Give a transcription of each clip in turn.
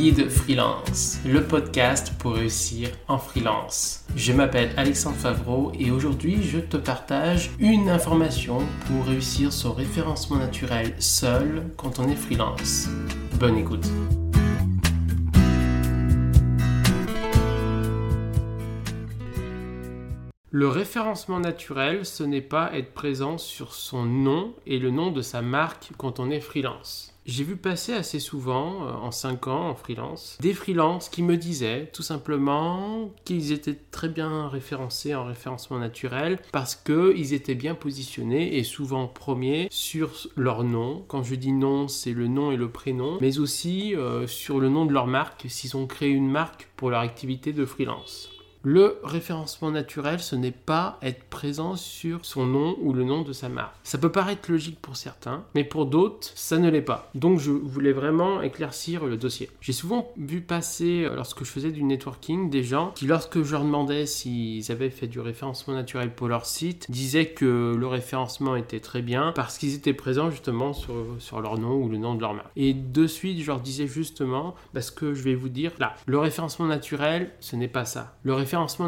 Guide Freelance, le podcast pour réussir en freelance. Je m'appelle Alexandre Favreau et aujourd'hui je te partage une information pour réussir son référencement naturel seul quand on est freelance. Bonne écoute. Le référencement naturel, ce n'est pas être présent sur son nom et le nom de sa marque quand on est freelance. J'ai vu passer assez souvent, euh, en 5 ans en freelance, des freelances qui me disaient tout simplement qu'ils étaient très bien référencés en référencement naturel parce qu'ils étaient bien positionnés et souvent premiers sur leur nom. Quand je dis nom, c'est le nom et le prénom, mais aussi euh, sur le nom de leur marque s'ils ont créé une marque pour leur activité de freelance. Le référencement naturel, ce n'est pas être présent sur son nom ou le nom de sa marque. Ça peut paraître logique pour certains, mais pour d'autres, ça ne l'est pas. Donc je voulais vraiment éclaircir le dossier. J'ai souvent vu passer, euh, lorsque je faisais du networking, des gens qui, lorsque je leur demandais s'ils avaient fait du référencement naturel pour leur site, disaient que le référencement était très bien parce qu'ils étaient présents justement sur, leur nom ou le nom de leur marque. Et de suite, je leur disais justement, parce que je vais vous dire, là, le référencement naturel, ce n'est pas ça.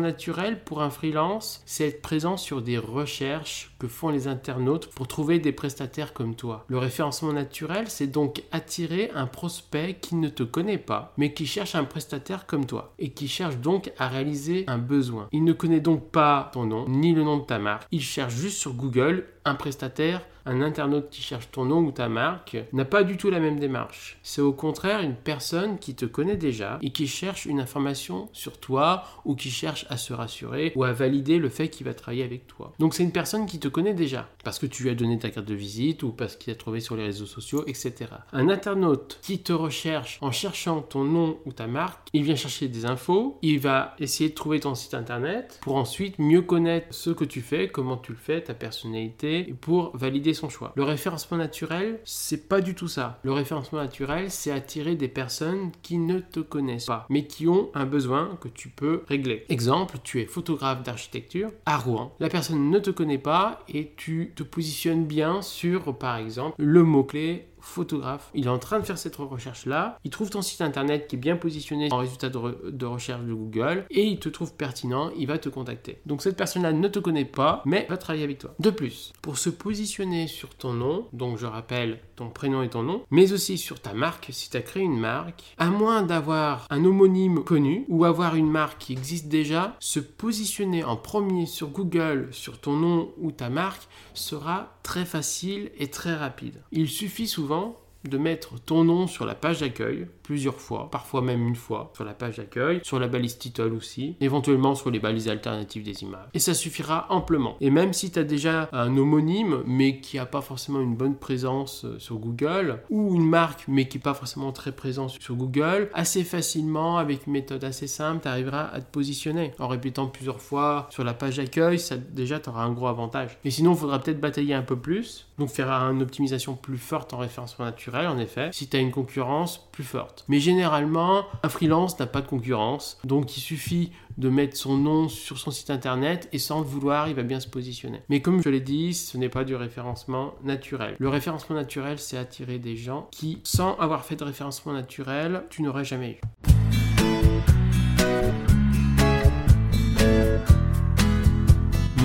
Naturel pour un freelance, c'est être présent sur des recherches que font les internautes pour trouver des prestataires comme toi. Le référencement naturel, c'est donc attirer un prospect qui ne te connaît pas, mais qui cherche un prestataire comme toi et qui cherche donc à réaliser un besoin. Il ne connaît donc pas ton nom ni le nom de ta marque. Il cherche juste sur Google un prestataire un internaute qui cherche ton nom ou ta marque n'a pas du tout la même démarche. C'est au contraire une personne qui te connaît déjà et qui cherche une information sur toi ou qui cherche à se rassurer ou à valider le fait qu'il va travailler avec toi. Donc c'est une personne qui te connaît déjà parce que tu lui as donné ta carte de visite ou parce qu'il a trouvé sur les réseaux sociaux, etc. Un internaute qui te recherche en cherchant ton nom ou ta marque, il vient chercher des infos, il va essayer de trouver ton site internet pour ensuite mieux connaître ce que tu fais, comment tu le fais, ta personnalité, pour valider son choix. Le référencement naturel, c'est pas du tout ça. Le référencement naturel, c'est attirer des personnes qui ne te connaissent pas, mais qui ont un besoin que tu peux régler. Exemple, tu es photographe d'architecture à Rouen. La personne ne te connaît pas et tu te positionnes bien sur, par exemple, le mot-clé photographe. Il est en train de faire cette recherche-là. Il trouve ton site internet qui est bien positionné en résultat de, recherche de Google et il te trouve pertinent. Il va te contacter. Donc cette personne-là ne te connaît pas, mais va travailler avec toi. De plus, pour se positionner sur ton nom, donc je rappelle ton prénom et ton nom, mais aussi sur ta marque, si tu as créé une marque, à moins d'avoir un homonyme connu ou avoir une marque qui existe déjà, se positionner en premier sur Google sur ton nom ou ta marque sera très facile et très rapide. Il suffit souvent desnudo de mettre ton nom sur la page d'accueil plusieurs fois, parfois même une fois, sur la page d'accueil, sur la balise title aussi, éventuellement sur les balises alternatives des images. Et ça suffira amplement. Et même si tu as déjà un homonyme, mais qui n'a pas forcément une bonne présence euh, sur Google, ou une marque, mais qui n'est pas forcément très présente sur Google, assez facilement, avec une méthode assez simple, tu arriveras à te positionner. En répétant plusieurs fois sur la page d'accueil, ça, déjà, tu auras un gros avantage. Et sinon, il faudra peut-être batailler un peu plus, donc faire une optimisation plus forte en référencement en effet, si tu as une concurrence plus forte. Mais généralement, un freelance n'a pas de concurrence, donc il suffit de mettre son nom sur son site internet et sans le vouloir, il va bien se positionner. Mais comme je l'ai dit, ce n'est pas du référencement naturel. Le référencement naturel, c'est attirer des gens qui, sans avoir fait de référencement naturel, tu n'aurais jamais eu.